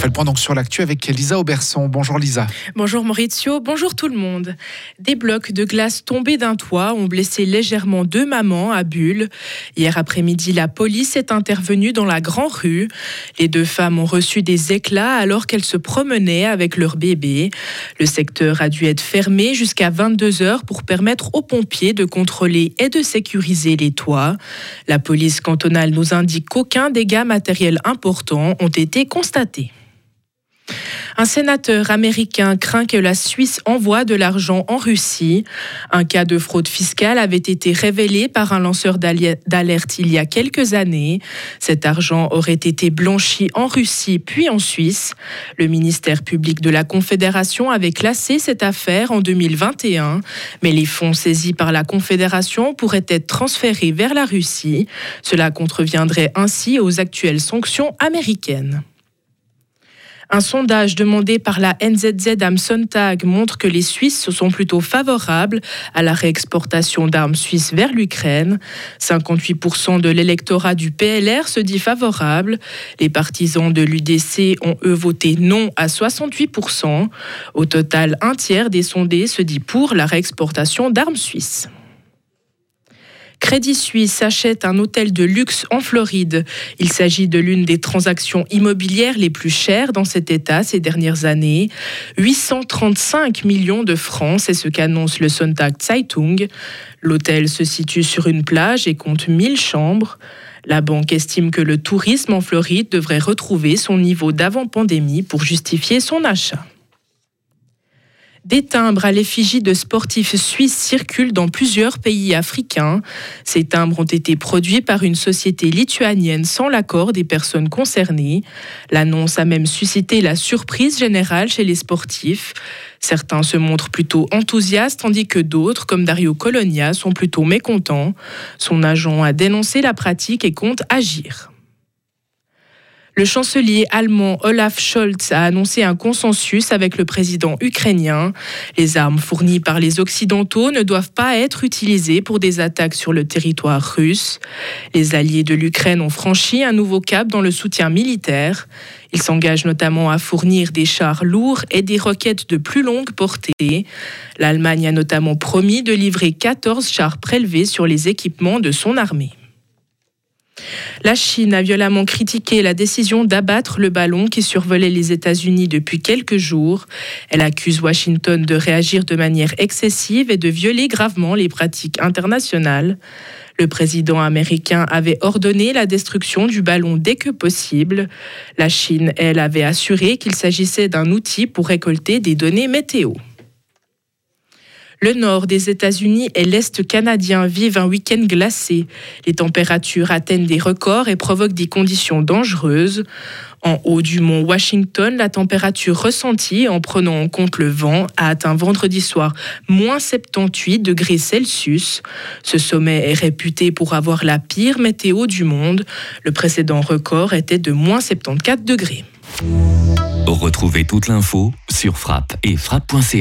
fait le point donc sur l'actu avec Lisa Auberson. Bonjour Lisa. Bonjour Maurizio, bonjour tout le monde. Des blocs de glace tombés d'un toit ont blessé légèrement deux mamans à Bulle. Hier après-midi, la police est intervenue dans la Grand Rue. Les deux femmes ont reçu des éclats alors qu'elles se promenaient avec leur bébé. Le secteur a dû être fermé jusqu'à 22 heures pour permettre aux pompiers de contrôler et de sécuriser les toits. La police cantonale nous indique qu'aucun dégât matériel important ont été constatés. Un sénateur américain craint que la Suisse envoie de l'argent en Russie. Un cas de fraude fiscale avait été révélé par un lanceur d'alerte il y a quelques années. Cet argent aurait été blanchi en Russie puis en Suisse. Le ministère public de la Confédération avait classé cette affaire en 2021, mais les fonds saisis par la Confédération pourraient être transférés vers la Russie. Cela contreviendrait ainsi aux actuelles sanctions américaines. Un sondage demandé par la NZZ am Sonntag montre que les Suisses sont plutôt favorables à la réexportation d'armes suisses vers l'Ukraine. 58% de l'électorat du PLR se dit favorable. Les partisans de l'UDC ont eux voté non à 68%. Au total, un tiers des sondés se dit pour la réexportation d'armes suisses. Crédit Suisse achète un hôtel de luxe en Floride. Il s'agit de l'une des transactions immobilières les plus chères dans cet État ces dernières années. 835 millions de francs, c'est ce qu'annonce le Sonntag Zeitung. L'hôtel se situe sur une plage et compte 1000 chambres. La banque estime que le tourisme en Floride devrait retrouver son niveau d'avant-pandémie pour justifier son achat. Des timbres à l'effigie de sportifs suisses circulent dans plusieurs pays africains. Ces timbres ont été produits par une société lituanienne sans l'accord des personnes concernées. L'annonce a même suscité la surprise générale chez les sportifs. Certains se montrent plutôt enthousiastes tandis que d'autres, comme Dario Colonia, sont plutôt mécontents. Son agent a dénoncé la pratique et compte agir. Le chancelier allemand Olaf Scholz a annoncé un consensus avec le président ukrainien. Les armes fournies par les Occidentaux ne doivent pas être utilisées pour des attaques sur le territoire russe. Les alliés de l'Ukraine ont franchi un nouveau cap dans le soutien militaire. Ils s'engagent notamment à fournir des chars lourds et des roquettes de plus longue portée. L'Allemagne a notamment promis de livrer 14 chars prélevés sur les équipements de son armée. La Chine a violemment critiqué la décision d'abattre le ballon qui survolait les États-Unis depuis quelques jours. Elle accuse Washington de réagir de manière excessive et de violer gravement les pratiques internationales. Le président américain avait ordonné la destruction du ballon dès que possible. La Chine, elle, avait assuré qu'il s'agissait d'un outil pour récolter des données météo. Le nord des États-Unis et l'Est canadien vivent un week-end glacé. Les températures atteignent des records et provoquent des conditions dangereuses. En haut du mont Washington, la température ressentie, en prenant en compte le vent, a atteint vendredi soir moins 78 degrés Celsius. Ce sommet est réputé pour avoir la pire météo du monde. Le précédent record était de moins 74 degrés. Retrouvez toute l'info sur frappe et frappe.ch.